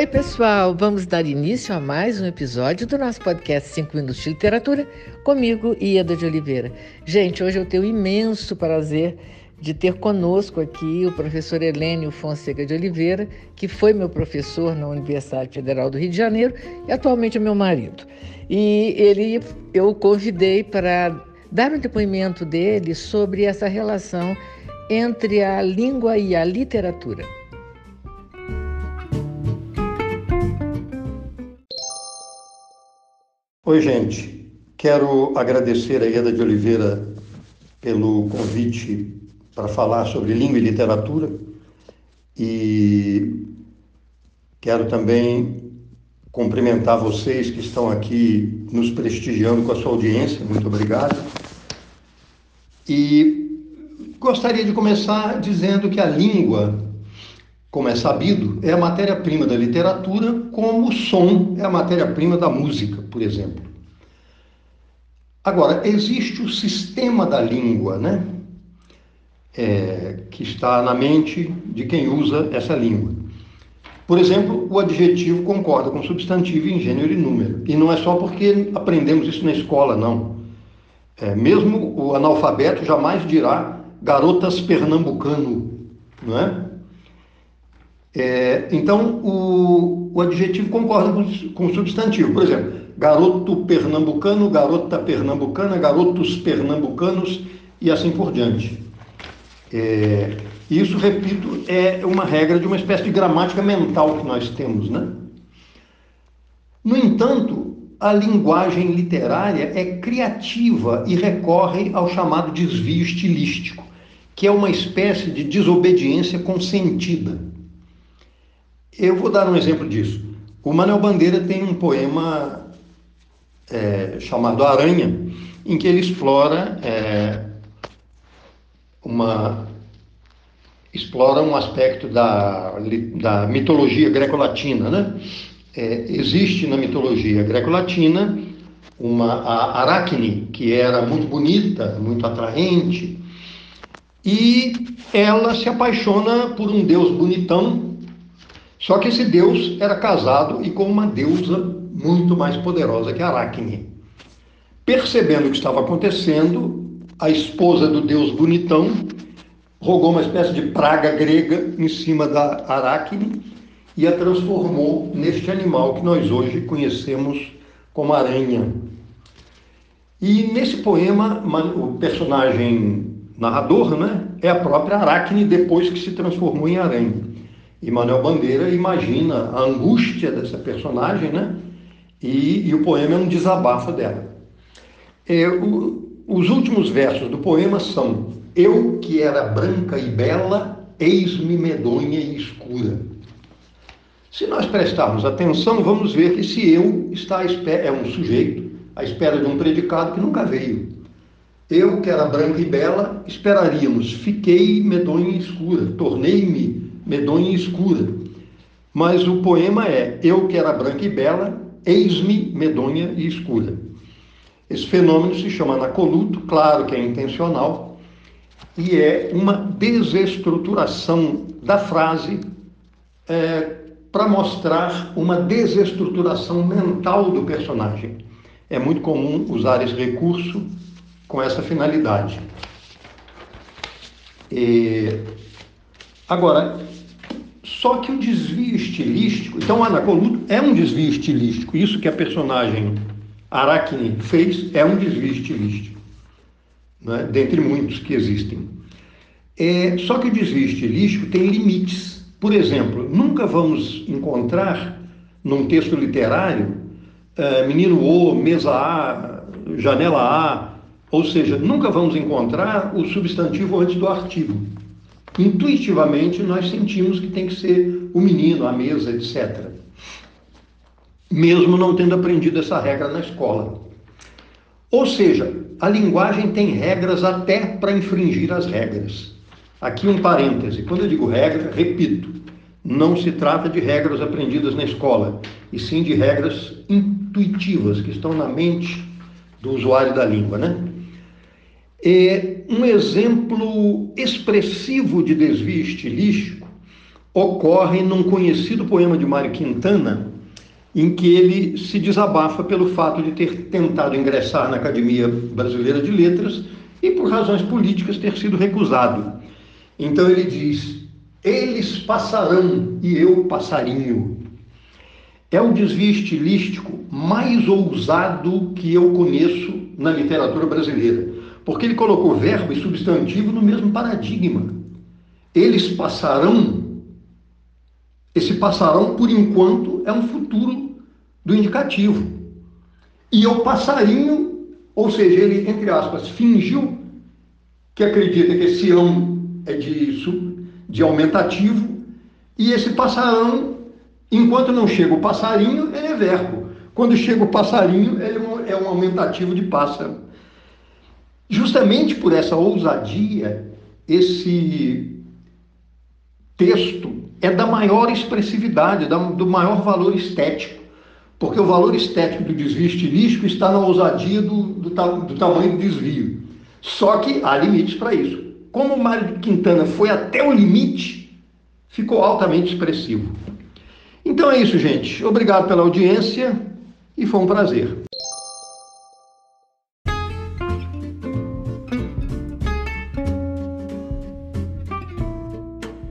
Oi, pessoal! Vamos dar início a mais um episódio do nosso podcast 5 Minutos de Literatura, comigo, Ieda de Oliveira. Gente, hoje eu tenho o imenso prazer de ter conosco aqui o professor Helênio Fonseca de Oliveira, que foi meu professor na Universidade Federal do Rio de Janeiro e atualmente é meu marido. E ele, eu o convidei para dar um depoimento dele sobre essa relação entre a língua e a literatura. Oi, gente. Quero agradecer a Ieda de Oliveira pelo convite para falar sobre língua e literatura e quero também cumprimentar vocês que estão aqui nos prestigiando com a sua audiência. Muito obrigado. E gostaria de começar dizendo que a língua, como é sabido, é a matéria-prima da literatura, como o som é a matéria-prima da música, por exemplo. Agora, existe o sistema da língua, né? É, que está na mente de quem usa essa língua. Por exemplo, o adjetivo concorda com substantivo em gênero e número. E não é só porque aprendemos isso na escola, não. É, mesmo o analfabeto jamais dirá garotas pernambucano, não é? É então, o, o adjetivo concorda com, com o substantivo. Por exemplo, garoto pernambucano, garota pernambucana, garotos pernambucanos e assim por diante. É, isso, repito, é uma regra de uma espécie de gramática mental que nós temos, né? No entanto, a linguagem literária é criativa e recorre ao chamado desvio estilístico, que é uma espécie de desobediência consentida. Eu vou dar um exemplo disso. O Manuel Bandeira tem um poema é, chamado Aranha, em que ele explora é, uma explora um aspecto da, da mitologia greco-latina, né? É, existe na mitologia greco-latina uma a Aracne, que era muito bonita, muito atraente, e ela se apaixona por um deus bonitão, só que esse deus era casado e com uma deusa muito mais poderosa que Aracne. Percebendo o que estava acontecendo, a esposa do deus bonitão rogou uma espécie de praga grega em cima da Aracne e a transformou neste animal que nós hoje conhecemos como aranha. E nesse poema, o personagem narrador né, é a própria Aracne depois que se transformou em aranha. E Manuel Bandeira imagina a angústia dessa personagem, né? E, e o poema é um desabafo dela. É, o, os últimos versos do poema são: Eu que era branca e bela, eis-me medonha e escura. Se nós prestarmos atenção, vamos ver que esse eu está à espera, é um sujeito à espera de um predicado que nunca veio. Eu, que era branca e bela, esperaríamos, fiquei medonha e escura, tornei-me medonha e escura. Mas o poema é: Eu, que era branca e bela, eis-me medonha e escura. Esse fenômeno se chama anacoluto, claro que é intencional, e é uma desestruturação da frase é, para mostrar uma desestruturação mental do personagem. É muito comum usar esse recurso com essa finalidade. E... Agora, só que o desvio estilístico, então o Anacoluto é um desvio estilístico, isso que a personagem Aracne fez é um desvio estilístico, né? dentre muitos que existem. É, só que o desvio estilístico tem limites. Por exemplo, nunca vamos encontrar num texto literário é, menino O, mesa A, janela A, ou seja, nunca vamos encontrar o substantivo antes do artigo intuitivamente nós sentimos que tem que ser o menino, a mesa, etc. Mesmo não tendo aprendido essa regra na escola. Ou seja, a linguagem tem regras até para infringir as regras. Aqui um parêntese. Quando eu digo regra, repito, não se trata de regras aprendidas na escola, e sim de regras intuitivas que estão na mente do usuário da língua, né? É um exemplo expressivo de desvio estilístico ocorre num conhecido poema de Mário Quintana, em que ele se desabafa pelo fato de ter tentado ingressar na Academia Brasileira de Letras e, por razões políticas, ter sido recusado. Então ele diz: Eles passarão e eu passarinho. É o desvio estilístico mais ousado que eu conheço na literatura brasileira, porque ele colocou verbo e substantivo no mesmo paradigma. Eles passarão esse passarão, por enquanto, é um futuro do indicativo. E o passarinho, ou seja, ele, entre aspas, fingiu que acredita que esse ão é de aumentativo, e esse passarão, enquanto não chega o passarinho, ele é verbo. Quando chega o passarinho, ele é um é aumentativo de pássaro. Justamente por essa ousadia, esse texto é da maior expressividade, do maior valor estético. Porque o valor estético do desvio estilístico está na ousadia do, do, do tamanho do desvio. Só que há limites para isso. Como o Mário Quintana foi até o limite, ficou altamente expressivo. Então é isso, gente. Obrigado pela audiência e foi um prazer.